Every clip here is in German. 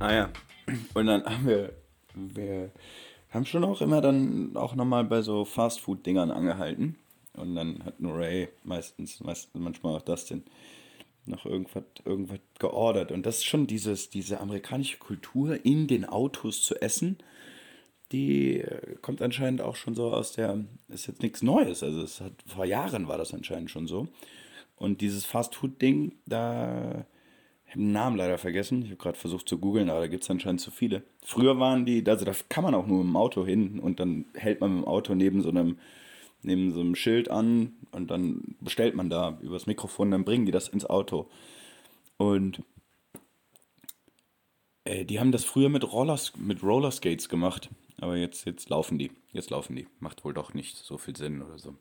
Ah ja. Und dann haben wir, wir haben schon auch immer dann auch nochmal bei so Fastfood-Dingern angehalten. Und dann hat nur Ray meistens, meistens manchmal auch Dustin noch irgendwas, irgendwas geordert. Und das ist schon dieses, diese amerikanische Kultur, in den Autos zu essen, die äh, kommt anscheinend auch schon so aus der, ist jetzt nichts Neues. Also es hat, vor Jahren war das anscheinend schon so. Und dieses Fastfood-Ding, da ich habe den Namen leider vergessen. Ich habe gerade versucht zu googeln, aber da gibt es anscheinend zu viele. Früher waren die, also da kann man auch nur mit dem Auto hin und dann hält man mit dem Auto neben so einem, neben so einem Schild an und dann bestellt man da übers Mikrofon, dann bringen die das ins Auto. Und äh, die haben das früher mit, Rollers, mit Rollerskates gemacht, aber jetzt, jetzt laufen die. Jetzt laufen die. Macht wohl doch nicht so viel Sinn oder so.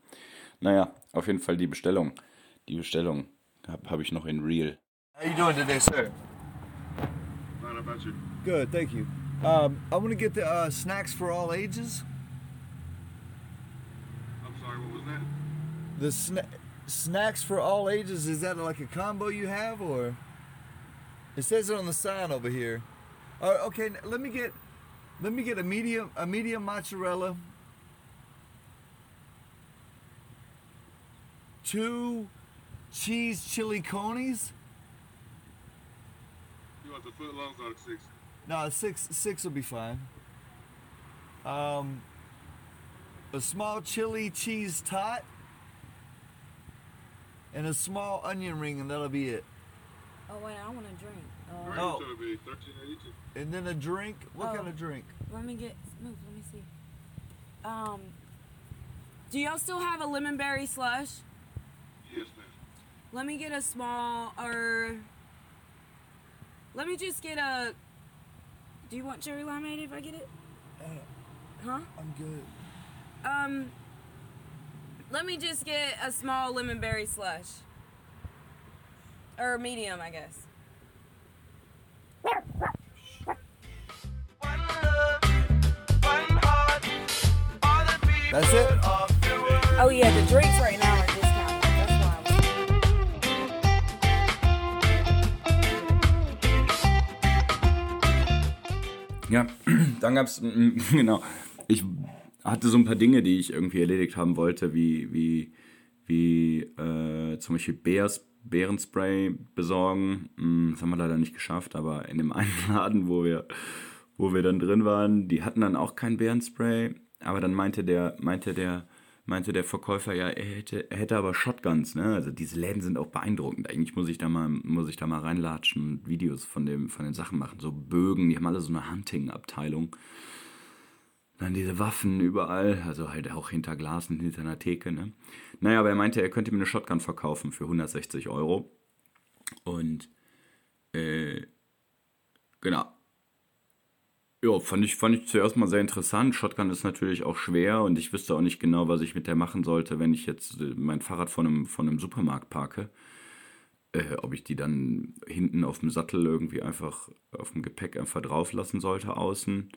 Naja, auf jeden Fall die Bestellung. Die Bestellung habe hab ich noch in Real. How you doing today, sir? How about you? Good, thank you. Um, I want to get the uh, snacks for all ages. I'm sorry, what was that? The sna- snacks for all ages is that like a combo you have, or it says it on the sign over here? Uh, okay, let me get let me get a medium a medium mozzarella, two cheese chili conies. You want the foot longs or the six? No, six six will be fine. Um, a small chili cheese tot, and a small onion ring, and that'll be it. Oh wait, I want a drink. Uh, Drink Oh. to be thirteen eighty two. And then a drink. What Oh. kind of drink? let me get move. Let me see. Um, do y'all still have a lemon berry slush? Yes, ma'am. Let me get a small or. Let me just get a. Do you want cherry limeade if I get it? Huh? I'm good. Um. Let me just get a small lemon berry slush. Or medium, I guess. That's it. Oh yeah, the drinks right now Ja, dann gab es, genau, ich hatte so ein paar Dinge, die ich irgendwie erledigt haben wollte, wie, wie, wie äh, zum Beispiel Beers, Bärenspray besorgen. Mm, Das haben wir leider nicht geschafft, aber in dem einen Laden, wo wir, wo wir dann drin waren, die hatten dann auch kein Bärenspray, aber dann meinte der, meinte der, meinte der Verkäufer, ja, er hätte, er hätte aber Shotguns, ne? Also diese Läden sind auch beeindruckend. Eigentlich muss ich da mal, muss ich da mal reinlatschen und Videos von dem, von den Sachen machen. So Bögen, die haben alle so eine Hunting-Abteilung. Dann diese Waffen überall, also halt auch hinter Glas und hinter einer Theke, ne? Naja, aber er meinte, er könnte mir eine Shotgun verkaufen für 160 Euro. Und, äh, genau. Ja, fand ich, fand ich zuerst mal sehr interessant. Shotgun ist natürlich auch schwer und ich wüsste auch nicht genau, was ich mit der machen sollte, wenn ich jetzt äh, mein Fahrrad von einem, von einem Supermarkt parke. Äh, ob ich die dann hinten auf dem Sattel irgendwie einfach auf dem Gepäck einfach drauf lassen sollte außen.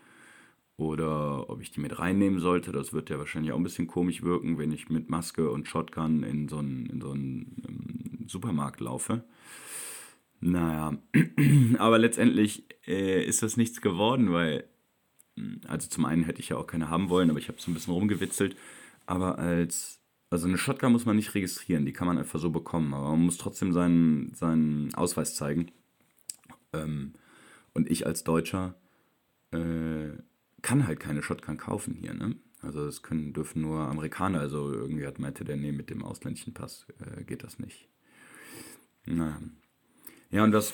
Oder ob ich die mit reinnehmen sollte. Das wird ja wahrscheinlich auch ein bisschen komisch wirken, wenn ich mit Maske und Shotgun in so einen, in so einen ähm, Supermarkt laufe. Naja, aber letztendlich äh, ist das nichts geworden, weil, mh, also zum einen hätte ich ja auch keine haben wollen, aber ich habe so ein bisschen rumgewitzelt. Aber als, also eine Shotgun muss man nicht registrieren, die kann man einfach so bekommen, aber man muss trotzdem seinen, seinen Ausweis zeigen. Ähm, und ich als Deutscher äh, kann halt keine Shotgun kaufen hier, ne? Also das können, dürfen nur Amerikaner, also irgendwie hat meinte der, nee, mit dem ausländischen Pass äh, geht das nicht. Naja. Ja, und das.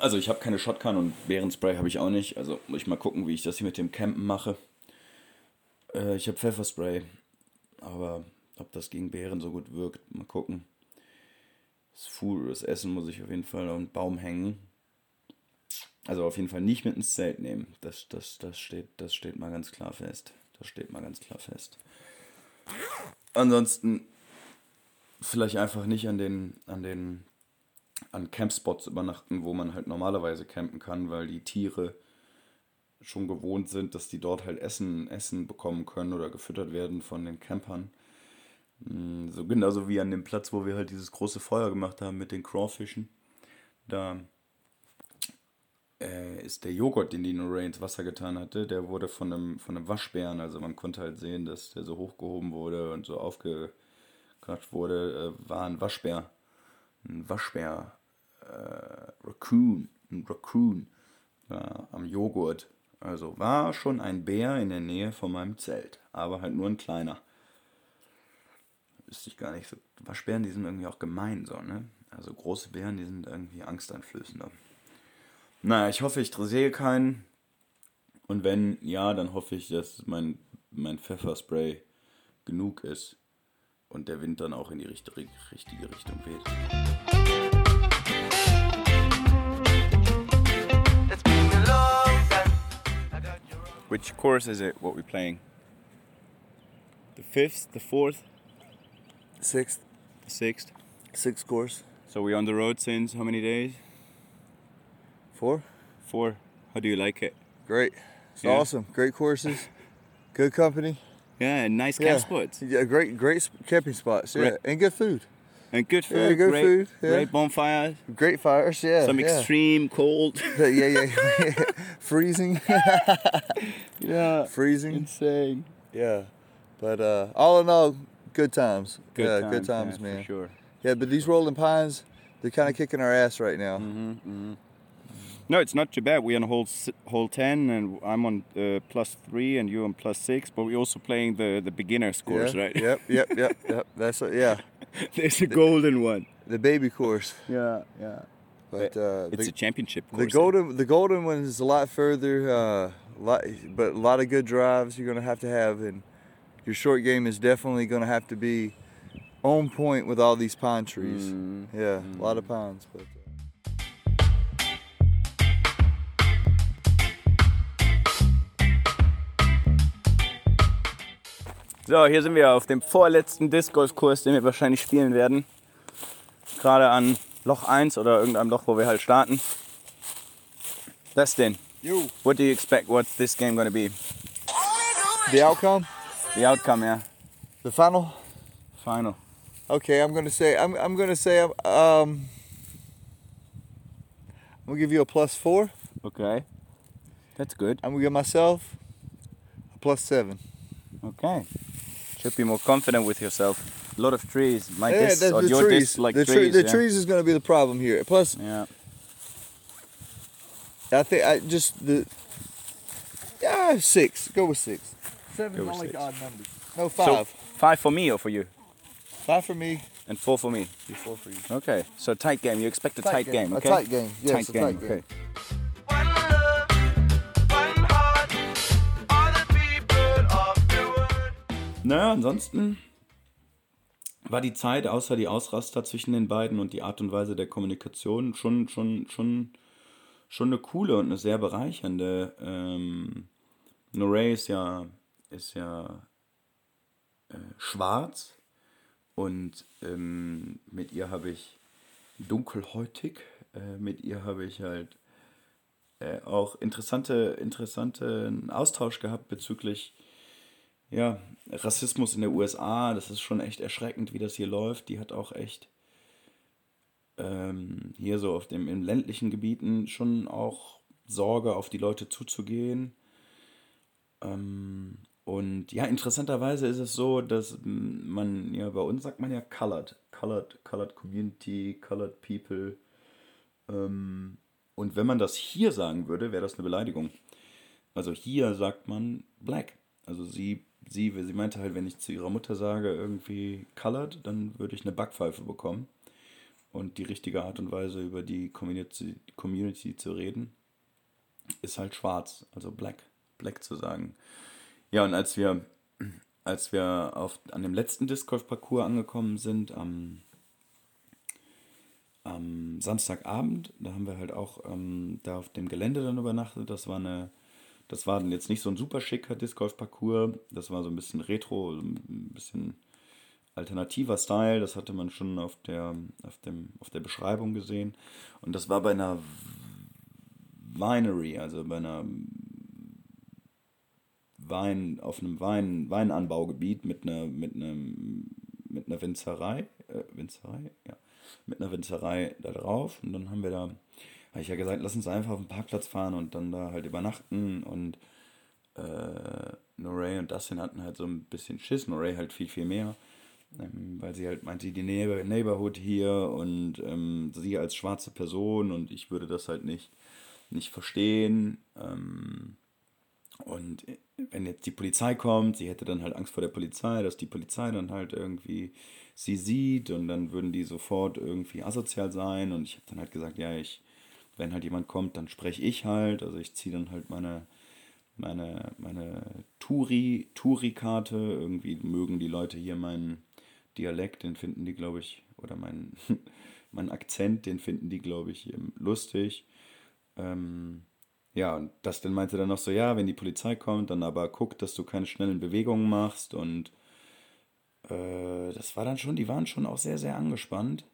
Also, ich habe keine Shotgun und Bärenspray habe ich auch nicht. Also, muss ich mal gucken, wie ich das hier mit dem Campen mache. Äh, ich habe Pfefferspray. Aber ob das gegen Bären so gut wirkt, mal gucken. Das Food, das Essen muss ich auf jeden Fall auf einen Baum hängen. Also auf jeden Fall nicht mit ins Zelt nehmen. Das, das, das, steht, das steht mal ganz klar fest. Das steht mal ganz klar fest. Ansonsten vielleicht einfach nicht an den, an den an Campspots übernachten, wo man halt normalerweise campen kann, weil die Tiere schon gewohnt sind, dass die dort halt Essen, Essen bekommen können oder gefüttert werden von den Campern. Mm, So genauso wie an dem Platz, wo wir halt dieses große Feuer gemacht haben mit den Crawfischen. Da äh, ist der Joghurt, den die Norray ins Wasser getan hatte, der wurde von einem, von einem Waschbären, also man konnte halt sehen, dass der so hochgehoben wurde und so aufgeklatscht wurde, äh, war ein Waschbär. Ein Waschbär, äh, Raccoon, ein Raccoon äh, am Joghurt. Also war schon ein Bär in der Nähe von meinem Zelt, aber halt nur ein kleiner. Wüsste ich gar nicht. So, Waschbären, die sind irgendwie auch gemein so, ne? Also große Bären, die sind irgendwie angsteinflößender. Naja, ich hoffe, ich sehe keinen. Und wenn ja, dann hoffe ich, dass mein, mein Pfefferspray genug ist und der Wind dann auch in die richtige, richtige Richtung weht. Which course is it, what we're playing? The fifth, the fourth, Sixth, the sixth? sixth course. So we're on the road since how many days? Four. Four. How do you like it? Great. It's Yeah. awesome. Great courses. Good company. Yeah, nice Yeah. camp spots. Yeah, great, great camping spots. Yeah, Great. and good food. And good food, Yeah, good great, food, yeah. great bonfires, Great fires. Yeah. some extreme cold. yeah, yeah, yeah. Freezing. yeah, Freezing. insane. Yeah. But uh, all in all, good times. Good yeah, times, good times, man. For sure. Yeah, but these rolling pines, they're kind of kicking our ass right now. Mm-hmm. No, it's not too bad. We're on hole hole ten, and I'm on uh, plus three, and you're on plus six. But we're also playing the the beginners course, yeah. right? Yep, yep, yep, yep. That's a, yeah, There's a golden one. the baby course. Yeah, yeah. But uh, It's the, a championship course. the golden the golden one is a lot further. Uh, lot, but a lot of good drives you're gonna have to have, and your short game is definitely gonna have to be on point with all these pine trees. Mm. Yeah, a lot of pines. But So, hier sind wir auf dem vorletzten Disc Golf Kurs, den wir wahrscheinlich spielen werden. Gerade an Loch 1 oder irgendeinem Loch, wo wir halt starten. Dustin, you, what do you expect? What's this game gonna be? the outcome, The outcome, yeah. the final. Final. Okay, I'm gonna say I'm I'm gonna say um I'm gonna give you a plus four. Okay. That's good. I'm gonna give myself a plus seven. Okay. Should be more confident with yourself. A lot of trees. My yeah, disc that's or the your trees. disc like the tre- trees. the yeah. trees is gonna be the problem here. Plus, Yeah. I think I just the yeah six. Go with six. Seven with only six. odd numbers. No So five. five for me or for you? five for me. And four for me. Four for you. Okay. So tight game. You expect a tight, game. okay? A tight game. Yes, tight a game. tight game. Okay. Naja, ansonsten war die Zeit, außer die Ausraster zwischen den beiden und die Art und Weise der Kommunikation, schon, schon, schon, schon eine coole und eine sehr bereichernde. Ähm, Norey ist ja, ist ja äh, schwarz und ähm, mit ihr habe ich dunkelhäutig, äh, mit ihr habe ich halt äh, auch interessante, interessanten Austausch gehabt bezüglich ja, Rassismus in der USA, das ist schon echt erschreckend, wie das hier läuft. Die hat auch echt ähm, hier so auf dem in ländlichen Gebieten schon auch Sorge, auf die Leute zuzugehen. Ähm, und ja, interessanterweise ist es so, dass man, ja, bei uns sagt man ja colored, colored, colored community, colored people. Ähm, und wenn man das hier sagen würde, wäre das eine Beleidigung. Also hier sagt man black. Also sie, sie, sie meinte halt, wenn ich zu ihrer Mutter sage, irgendwie colored, dann würde ich eine Backpfeife bekommen. Und die richtige Art und Weise, über die Community, Community zu reden, ist halt schwarz, also black, black zu sagen. Ja, und als wir, als wir auf, an dem letzten Disc Golf Parcours angekommen sind, am, am Samstagabend, da haben wir halt auch ähm, da auf dem Gelände dann übernachtet. Das war eine, das war jetzt nicht so ein super schicker Disc Golf Parcours, das war so ein bisschen retro, ein bisschen alternativer Style, das hatte man schon auf der, auf dem, auf der Beschreibung gesehen. Und das war bei einer Winery, also bei einer Wein, auf einem Wein, Weinanbaugebiet mit einer, mit einem, mit einer Winzerei, äh, Winzerei, ja, mit einer Winzerei da drauf. Und dann haben wir da habe ich ja gesagt, lass uns einfach auf den Parkplatz fahren und dann da halt übernachten und äh, Noray und Dustin hatten halt so ein bisschen Schiss, Noray halt viel, viel mehr, ähm, weil sie halt meinte, die Neighbor Neighborhood hier und ähm, sie als schwarze Person und ich würde das halt nicht, nicht verstehen. Ähm, und wenn jetzt die Polizei kommt, sie hätte dann halt Angst vor der Polizei, dass die Polizei dann halt irgendwie sie sieht und dann würden die sofort irgendwie asozial sein. Und ich habe dann halt gesagt, ja, ich, wenn halt jemand kommt, dann spreche ich halt. Also ich ziehe dann halt meine, meine, meine Touri, Touri-Karte. Irgendwie mögen die Leute hier meinen Dialekt, den finden die, glaube ich, oder meinen mein Akzent, den finden die, glaube ich, lustig. Ähm, ja, und das dann meinte dann noch so, ja, wenn die Polizei kommt, dann aber guck, dass du keine schnellen Bewegungen machst und äh, das war dann schon, die waren schon auch sehr, sehr angespannt.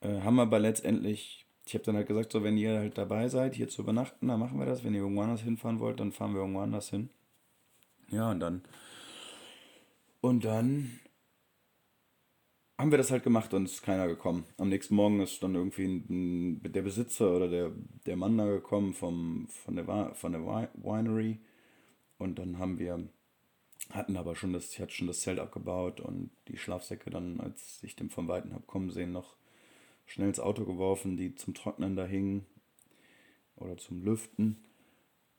Äh, haben aber letztendlich, ich habe dann halt gesagt, so, wenn ihr halt dabei seid, hier zu übernachten, dann machen wir das. Wenn ihr irgendwo anders hinfahren wollt, dann fahren wir irgendwo anders hin. Ja, und dann, und dann haben wir das halt gemacht und ist keiner gekommen. Am nächsten Morgen ist dann irgendwie ein, der Besitzer oder der, der Mann da gekommen vom, von, der, von der Winery. Und dann haben wir, hatten aber schon das, ich hatte schon das Zelt abgebaut und die Schlafsäcke dann, als ich den von Weitem habe kommen sehen, noch schnell ins Auto geworfen, die zum Trocknen da hingen oder zum Lüften.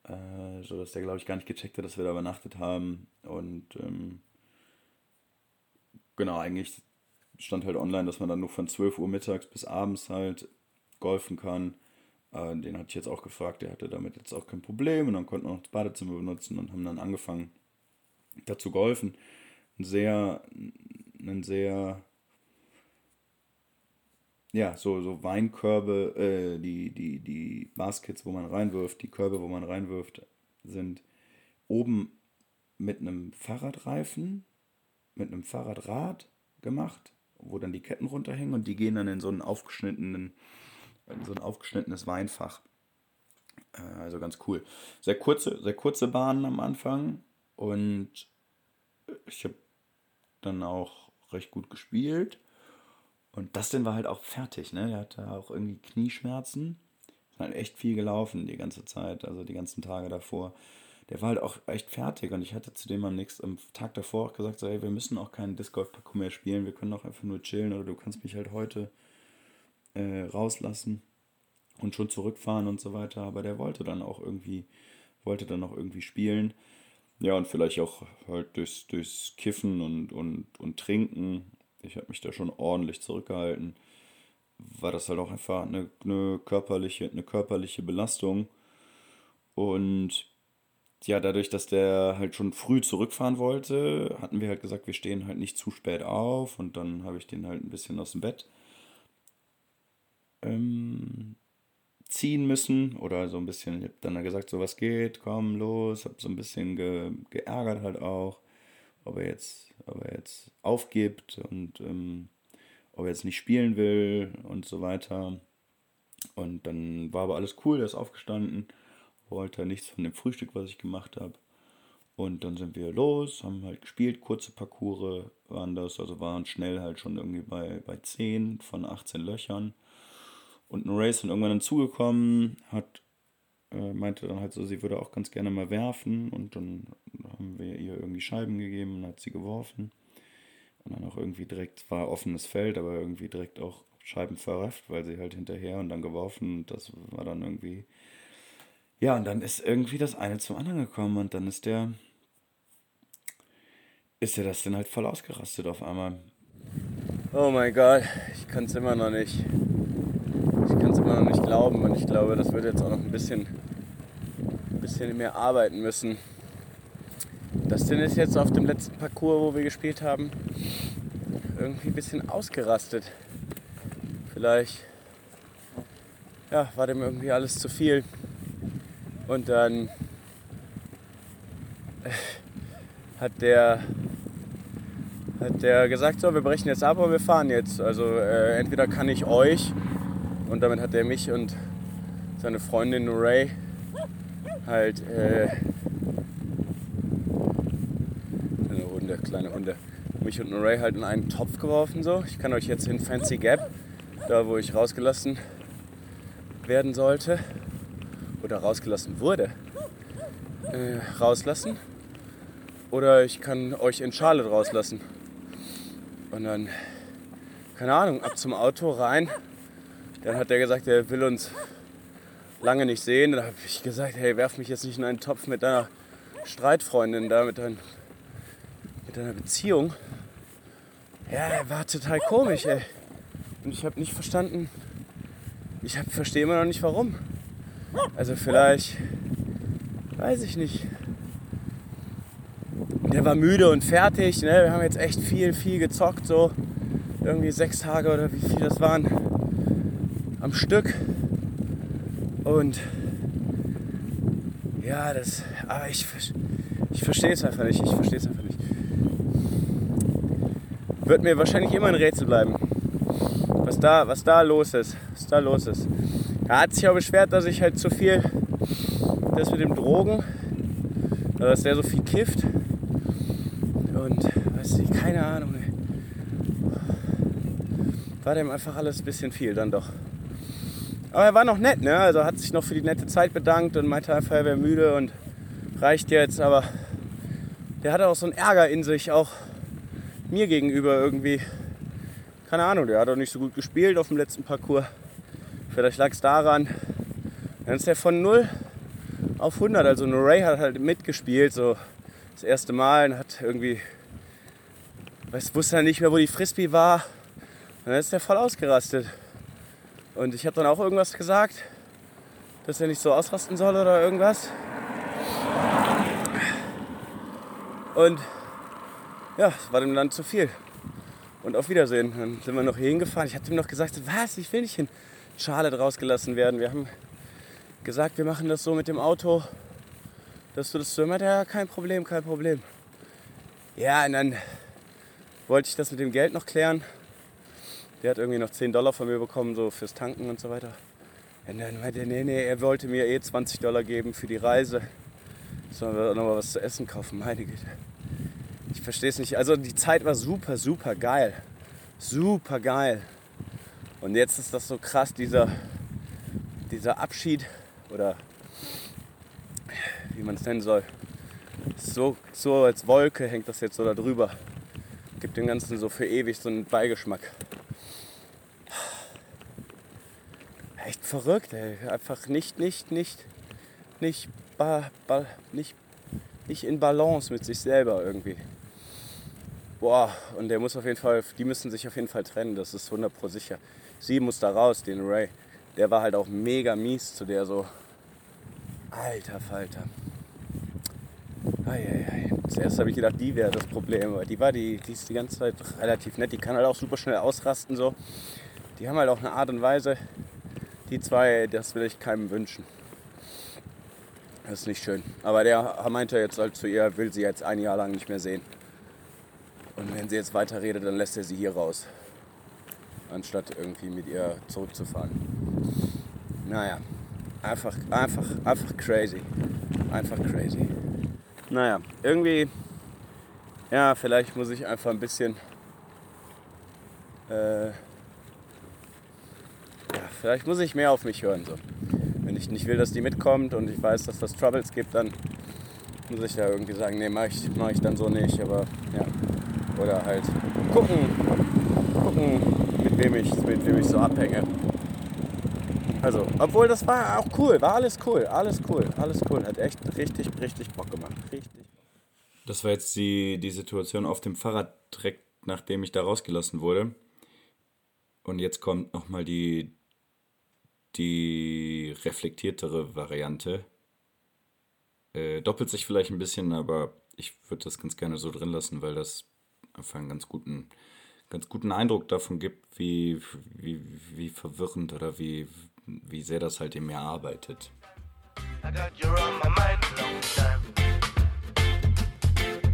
Äh, so dass der, glaube ich, gar nicht gecheckt hat, dass wir da übernachtet haben. Und ähm, genau, eigentlich stand halt online, dass man dann nur von 12 Uhr mittags bis abends halt golfen kann. Äh, den hatte ich jetzt auch gefragt, der hatte damit jetzt auch kein Problem und dann konnten wir noch das Badezimmer benutzen und haben dann angefangen, dazu golfen. Ein sehr, ein sehr, ja, so, so Weinkörbe, äh, die, die, die Baskets, wo man reinwirft, die Körbe, wo man reinwirft, sind oben mit einem Fahrradreifen, mit einem Fahrradrad gemacht wo dann die Ketten runterhängen und die gehen dann in so einen aufgeschnittenen, so ein aufgeschnittenes Weinfach. Äh, also ganz cool. Sehr kurze, sehr kurze Bahnen am Anfang und ich habe dann auch recht gut gespielt. Und Dustin war halt auch fertig, ne? Er hatte auch irgendwie Knieschmerzen. Ist halt echt viel gelaufen die ganze Zeit, also die ganzen Tage davor der war halt auch echt fertig und ich hatte zu dem am nächsten am Tag davor auch gesagt, so, hey, wir müssen auch keinen Disc Golf Parcours mehr spielen, wir können auch einfach nur chillen oder du kannst mich halt heute äh, rauslassen und schon zurückfahren und so weiter, aber der wollte dann auch irgendwie wollte dann auch irgendwie spielen. Ja, und vielleicht auch halt durchs, durchs Kiffen und, und, und Trinken. Ich habe mich da schon ordentlich zurückgehalten. War das halt auch einfach eine, eine, körperliche, eine körperliche Belastung. Und ja, dadurch, dass der halt schon früh zurückfahren wollte, hatten wir halt gesagt, wir stehen halt nicht zu spät auf und dann habe ich den halt ein bisschen aus dem Bett ähm, ziehen müssen oder so ein bisschen, ich habe dann gesagt, so was geht, komm los, habe so ein bisschen ge, geärgert halt auch, ob er jetzt, ob er jetzt aufgibt und ähm, ob er jetzt nicht spielen will und so weiter. Und dann war aber alles cool, er ist aufgestanden wollte nichts von dem Frühstück, was ich gemacht habe. Und dann sind wir los, haben halt gespielt, kurze Parcours waren das, also waren schnell halt schon irgendwie bei, bei 10 von 18 Löchern. Und ein Race dann irgendwann dann zugekommen, hat, äh, meinte dann halt so, sie würde auch ganz gerne mal werfen und dann haben wir ihr irgendwie Scheiben gegeben und hat sie geworfen. Und dann auch irgendwie direkt, war offenes Feld, aber irgendwie direkt auch Scheiben verrafft, weil sie halt hinterher und dann geworfen und das war dann irgendwie ja, und dann ist irgendwie das eine zum anderen gekommen und dann ist der, ist der das dann halt voll ausgerastet auf einmal. Oh mein Gott, ich kann es immer noch nicht. Immer noch nicht glauben und ich glaube, das wird jetzt auch noch ein bisschen, ein bisschen mehr arbeiten müssen. Das denn ist jetzt auf dem letzten Parcours, wo wir gespielt haben, irgendwie ein bisschen ausgerastet. Vielleicht ja, war dem irgendwie alles zu viel. Und dann äh, hat der, hat der gesagt, so, wir brechen jetzt ab und wir fahren jetzt. Also äh, entweder kann ich euch, und damit hat er mich und seine Freundin Ray halt, äh, kleine Hunde, kleine Hunde, mich und Ray halt in einen Topf geworfen so. Ich kann euch jetzt in Fancy Gap, da wo ich rausgelassen werden sollte oder rausgelassen wurde, äh, rauslassen. Oder ich kann euch in Charlotte rauslassen. Und dann, keine Ahnung, ab zum Auto rein. Dann hat der gesagt, er will uns lange nicht sehen. Dann habe ich gesagt, hey, werf mich jetzt nicht in einen Topf mit deiner Streitfreundin da, mit, dein, mit deiner Beziehung. Ja, er war total komisch, ey. Und ich habe nicht verstanden, ich verstehe immer noch nicht warum. Also vielleicht, weiß ich nicht. Der war müde und fertig. Ne? Wir haben jetzt echt viel, viel gezockt. So irgendwie sechs Tage oder wie viel das waren am Stück. Und ja, das. Aber ich, ich verstehe es einfach nicht. Ich verstehe es einfach nicht. Wird mir wahrscheinlich immer ein Rätsel bleiben. Was da, was da los ist. Was da los ist. Er hat sich auch beschwert, dass ich halt zu viel. Das mit dem Drogen. also Dass der so viel kifft. Und weiß ich, keine Ahnung. War dem einfach alles ein bisschen viel dann doch. Aber er war noch nett, ne? Also hat sich noch für die nette Zeit bedankt und meinte einfach, er wäre müde und reicht jetzt. Aber der hatte auch so einen Ärger in sich, auch mir gegenüber irgendwie. Keine Ahnung, der hat auch nicht so gut gespielt auf dem letzten Parcours. Vielleicht lag es daran. Dann ist er von 0 auf 100. Also Ray hat halt mitgespielt, so das erste Mal und hat irgendwie, weiß, wusste er nicht mehr, wo die Frisbee war. Und dann ist er voll ausgerastet. Und ich habe dann auch irgendwas gesagt, dass er nicht so ausrasten soll oder irgendwas. Und ja, es war dem dann zu viel. Und auf Wiedersehen. Dann sind wir noch hier hingefahren. Ich hatte ihm noch gesagt, was, ich will nicht in Charlotte rausgelassen werden. Wir haben gesagt, wir machen das so mit dem Auto, dass du das so immer, ja, kein Problem, kein Problem. Ja, und dann wollte ich das mit dem Geld noch klären. Der hat irgendwie noch 10 Dollar von mir bekommen, so fürs Tanken und so weiter. Und dann meinte er, nee, nee, er wollte mir eh 20 Dollar geben für die Reise. Sollen wir noch mal was zu essen kaufen? Meine Güte. Ich verstehe es nicht. Also die Zeit war super, super geil. Super geil. Und jetzt ist das so krass, dieser, dieser Abschied oder wie man es nennen soll. So, so als Wolke hängt das jetzt so da drüber. Gibt dem Ganzen so für ewig so einen Beigeschmack. Echt verrückt, ey. Einfach nicht, nicht, nicht, nicht, ba, ba, nicht, nicht in Balance mit sich selber irgendwie. Boah, und der muss auf jeden Fall, die müssen sich auf jeden Fall trennen, das ist 100 pro sicher. Sie muss da raus, den Ray. Der war halt auch mega mies zu der so. Alter Falter. Eieiei. Zuerst habe ich gedacht, die wäre das Problem, aber die war die, die ist die ganze Zeit relativ nett. Die kann halt auch super schnell ausrasten so. Die haben halt auch eine Art und Weise. Die zwei, das will ich keinem wünschen. Das ist nicht schön. Aber der meinte jetzt halt zu ihr, will sie jetzt ein Jahr lang nicht mehr sehen. Und wenn sie jetzt weiterredet, dann lässt er sie hier raus. Anstatt irgendwie mit ihr zurückzufahren. Naja, einfach, einfach, einfach crazy. Einfach crazy. Naja, irgendwie, ja, vielleicht muss ich einfach ein bisschen, äh, vielleicht muss ich mehr auf mich hören. So. Wenn ich nicht will, dass die mitkommt und ich weiß, dass das Troubles gibt, dann muss ich da irgendwie sagen, nee, mach ich, mach ich dann so nicht, aber ja. Oder halt gucken, gucken, mit wem ich, mit wem ich so abhänge. Also, obwohl das war auch cool, war alles cool, alles cool, alles cool. Hat echt richtig, richtig Bock gemacht. Richtig. Das war jetzt die, die Situation auf dem Fahrrad direkt nachdem ich da rausgelassen wurde. Und jetzt kommt nochmal die, die reflektiertere Variante. Äh, doppelt sich vielleicht ein bisschen, aber ich würde das ganz gerne so drin lassen, weil das einfach einen ganz guten, ganz guten Eindruck davon gibt, wie, wie, wie verwirrend oder wie, wie sehr das halt in mir arbeitet.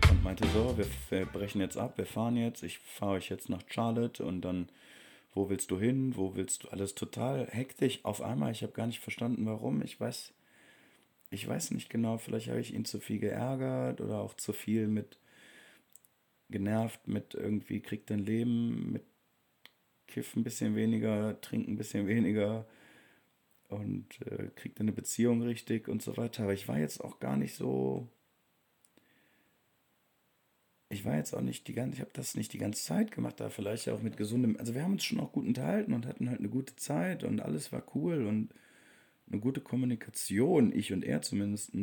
Und meinte so, wir, wir brechen jetzt ab, wir fahren jetzt, ich fahre euch jetzt nach Charlotte und dann, wo willst du hin, wo willst du, alles total hektisch auf einmal, ich habe gar nicht verstanden, warum, ich weiß, ich weiß nicht genau, vielleicht habe ich ihn zu viel geärgert oder auch zu viel mit genervt mit irgendwie kriegt dein Leben mit Kiff ein bisschen weniger, trink ein bisschen weniger und äh, kriegte eine Beziehung richtig und so weiter. Aber ich war jetzt auch gar nicht so. Ich war jetzt auch nicht die ganze, ich habe das nicht die ganze Zeit gemacht, da vielleicht auch mit gesundem, also wir haben uns schon auch gut unterhalten und hatten halt eine gute Zeit und alles war cool und eine gute Kommunikation, ich und er zumindest,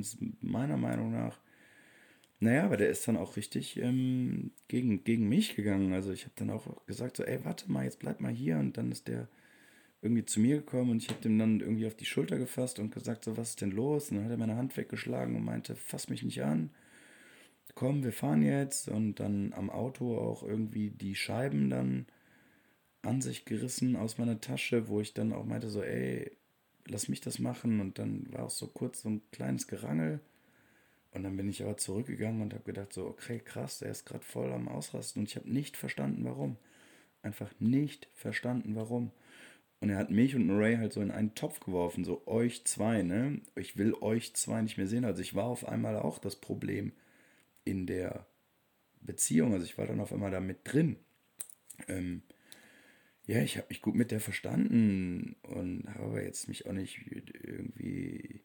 meiner Meinung nach. Naja, aber der ist dann auch richtig ähm, gegen, gegen mich gegangen. Also ich habe dann auch gesagt, so, ey, warte mal, jetzt bleib mal hier. Und dann ist der irgendwie zu mir gekommen und ich habe dem dann irgendwie auf die Schulter gefasst und gesagt, so, was ist denn los? Und dann hat er meine Hand weggeschlagen und meinte, fass mich nicht an. Komm, wir fahren jetzt. Und dann am Auto auch irgendwie die Scheiben dann an sich gerissen aus meiner Tasche, wo ich dann auch meinte, so, ey, lass mich das machen. Und dann war auch so kurz so ein kleines Gerangel. Und dann bin ich aber zurückgegangen und habe gedacht, so, okay, krass, der ist gerade voll am Ausrasten. Und ich habe nicht verstanden, warum. Einfach nicht verstanden, warum. Und er hat mich und Ray halt so in einen Topf geworfen, so euch zwei, ne? Ich will euch zwei nicht mehr sehen. Also ich war auf einmal auch das Problem in der Beziehung. Also ich war dann auf einmal da mit drin. Ähm, ja, ich habe mich gut mit der verstanden und habe jetzt mich auch nicht irgendwie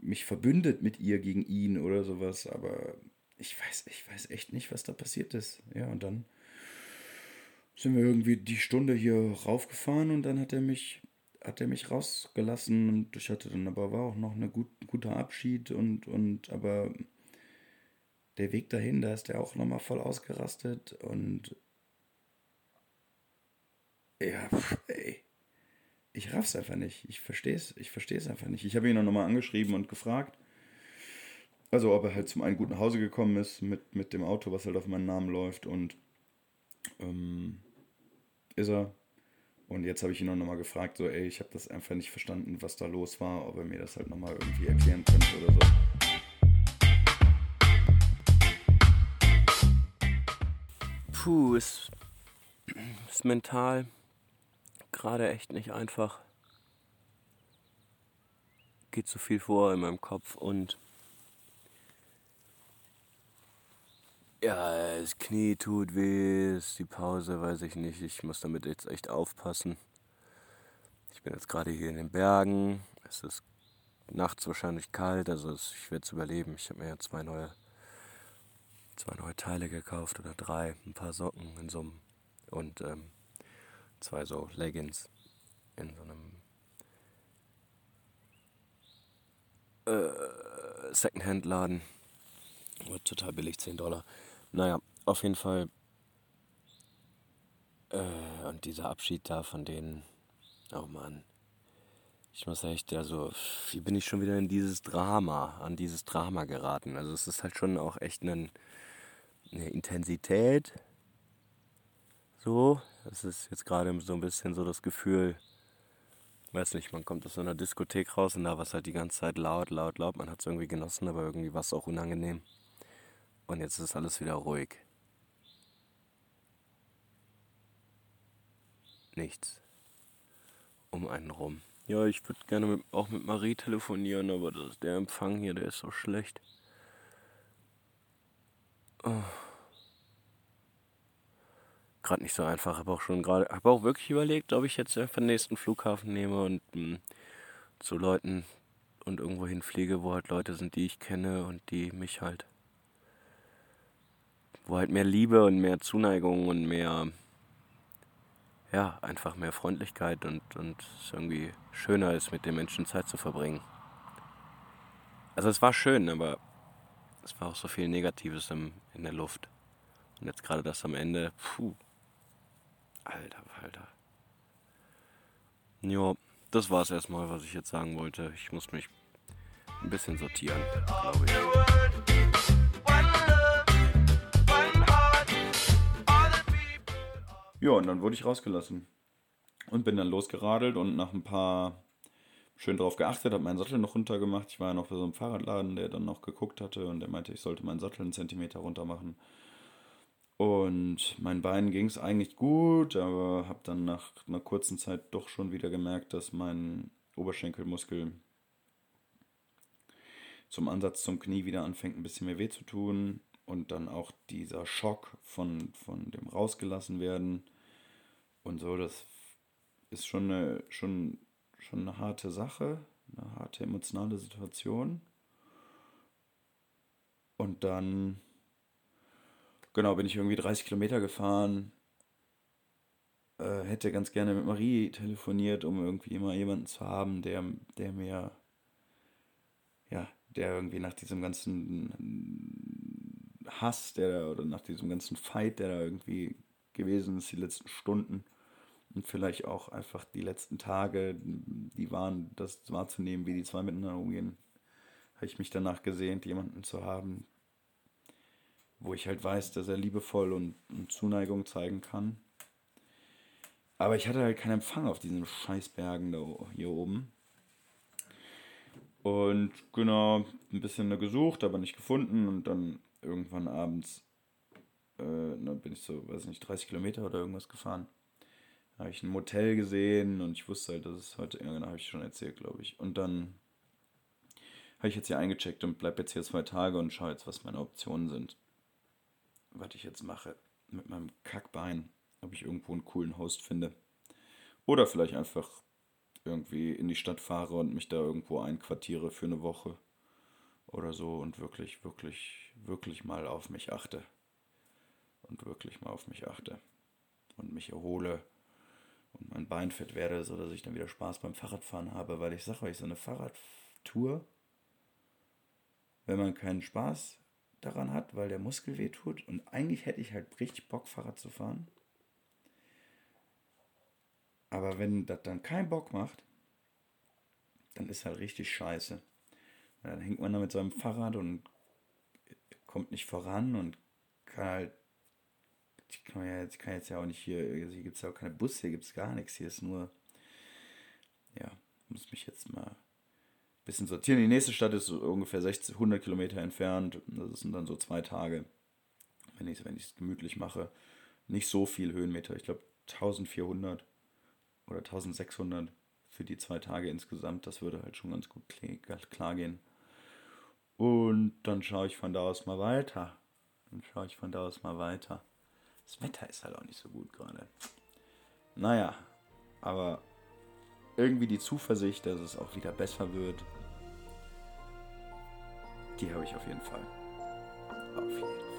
mich verbündet mit ihr gegen ihn oder sowas, aber ich weiß, ich weiß echt nicht, was da passiert ist. Ja, und dann sind wir irgendwie die Stunde hier raufgefahren und dann hat er mich, hat er mich rausgelassen und ich hatte dann aber war auch noch ein gut, guter Abschied und, und aber der Weg dahin, da ist er auch nochmal voll ausgerastet und ja, pff, ey. Ich raff's einfach nicht. Ich versteh's, ich versteh's einfach nicht. Ich habe ihn dann nochmal angeschrieben und gefragt. Also, ob er halt zum einen gut nach Hause gekommen ist mit, mit dem Auto, was halt auf meinen Namen läuft. Und ähm, ist er. Und jetzt habe ich ihn auch nochmal gefragt, so, ey, ich habe das einfach nicht verstanden, was da los war, ob er mir das halt nochmal irgendwie erklären könnte oder so. Puh, ist, ist mental gerade echt nicht einfach. Geht zu viel vor in meinem Kopf und ja, das Knie tut weh, ist die Pause, weiß ich nicht. Ich muss damit jetzt echt aufpassen. Ich bin jetzt gerade hier in den Bergen. Es ist nachts wahrscheinlich kalt, also ich werde es überleben. Ich habe mir ja zwei neue, zwei neue Teile gekauft oder drei, ein paar Socken in so einem und ähm, zwei so Leggings in so einem äh, Secondhand-Laden. War total billig, 10 Dollar. Naja, auf jeden Fall. Äh, und dieser Abschied da von denen. Oh Mann. Ich muss echt, also, wie bin ich schon wieder in dieses Drama, an dieses Drama geraten? Also, es ist halt schon auch echt eine, eine Intensität. So, das ist jetzt gerade so ein bisschen so das Gefühl, weiß nicht, man kommt aus so einer Diskothek raus und da war es halt die ganze Zeit laut, laut, laut. Man hat es irgendwie genossen, aber irgendwie war es auch unangenehm. Und jetzt ist alles wieder ruhig. Nichts. Um einen rum. Ja, ich würde gerne mit, auch mit Marie telefonieren, aber das, der Empfang hier, der ist so schlecht. Oh gerade nicht so einfach. Habe auch schon gerade, habe auch wirklich überlegt, ob ich jetzt einfach den nächsten Flughafen nehme und mh, zu Leuten und irgendwo hinfliege, wo halt Leute sind, die ich kenne und die mich halt, wo halt mehr Liebe und mehr Zuneigung und mehr, ja, einfach mehr Freundlichkeit und, und es irgendwie schöner ist, mit den Menschen Zeit zu verbringen. Also es war schön, aber es war auch so viel Negatives im, in der Luft. Und jetzt gerade das am Ende, puh. Alter, Alter. Jo, das war's erstmal, was ich jetzt sagen wollte. Ich muss mich ein bisschen sortieren, glaube ich. Ja, und dann wurde ich rausgelassen. Und bin dann losgeradelt und nach ein paar schön drauf geachtet, habe meinen Sattel noch runter gemacht. Ich war ja noch bei so einem Fahrradladen, der dann noch geguckt hatte und der meinte, ich sollte meinen Sattel einen Zentimeter runter machen. Und mein Bein ging es eigentlich gut, aber habe dann nach einer kurzen Zeit doch schon wieder gemerkt, dass mein Oberschenkelmuskel zum Ansatz zum Knie wieder anfängt, ein bisschen mehr weh zu tun. Und dann auch dieser Schock von, von dem rausgelassen werden und so, das ist schon, eine, schon schon eine harte Sache, eine harte emotionale Situation. Und dann, genau, bin ich irgendwie 30 Kilometer gefahren. Äh, hätte ganz gerne mit Marie telefoniert, um irgendwie immer jemanden zu haben, der, der mir, ja, der irgendwie nach diesem ganzen Hass, der da, oder nach diesem ganzen Fight, der da irgendwie gewesen ist, die letzten Stunden und vielleicht auch einfach die letzten Tage, die waren, das wahrzunehmen, wie die zwei miteinander umgehen, habe ich mich danach gesehnt, jemanden zu haben, wo ich halt weiß, dass er liebevoll und, und Zuneigung zeigen kann. Aber ich hatte halt keinen Empfang auf diesen Scheißbergen da hier oben. Und genau, ein bisschen gesucht, aber nicht gefunden. Und dann irgendwann abends, äh, dann bin ich so, weiß nicht, 30 Kilometer oder irgendwas gefahren. Da habe ich ein Motel gesehen und ich wusste halt, dass es heute, ja, genau, habe ich schon erzählt, glaube ich. Und dann habe ich jetzt hier eingecheckt und bleib jetzt hier zwei Tage und schaue jetzt, was meine Optionen sind. Was ich jetzt mache mit meinem Kackbein, ob ich irgendwo einen coolen Host finde. Oder vielleicht einfach irgendwie in die Stadt fahre und mich da irgendwo einquartiere für eine Woche oder so und wirklich, wirklich, wirklich mal auf mich achte. Und wirklich mal auf mich achte. Und mich erhole und mein Bein fit werde, sodass ich dann wieder Spaß beim Fahrradfahren habe, weil ich sage euch, so eine Fahrradtour, wenn man keinen Spaß daran hat, weil der Muskel weh tut und eigentlich hätte ich halt richtig Bock, Fahrrad zu fahren. Aber wenn das dann keinen Bock macht, dann ist halt richtig scheiße. Dann hängt man da mit seinem Fahrrad und kommt nicht voran und kann halt. Ich kann, ja jetzt, kann jetzt ja auch nicht hier. Hier gibt es ja auch keine Busse, hier gibt es gar nichts. Hier ist nur. Ja, muss mich jetzt mal ein bisschen sortieren. Die nächste Stadt ist so ungefähr 60, 100 Kilometer entfernt. Das sind dann so zwei Tage, wenn ich es wenn gemütlich mache. Nicht so viel Höhenmeter. Ich glaube 1400 oder 1600 für die zwei Tage insgesamt. Das würde halt schon ganz gut kl- klar gehen. Und dann schaue ich von da aus mal weiter. Dann schaue ich von da aus mal weiter. Das Wetter ist halt auch nicht so gut gerade. Naja, aber irgendwie die Zuversicht, dass es auch wieder besser wird, die habe ich auf jeden Fall. Auf jeden Fall.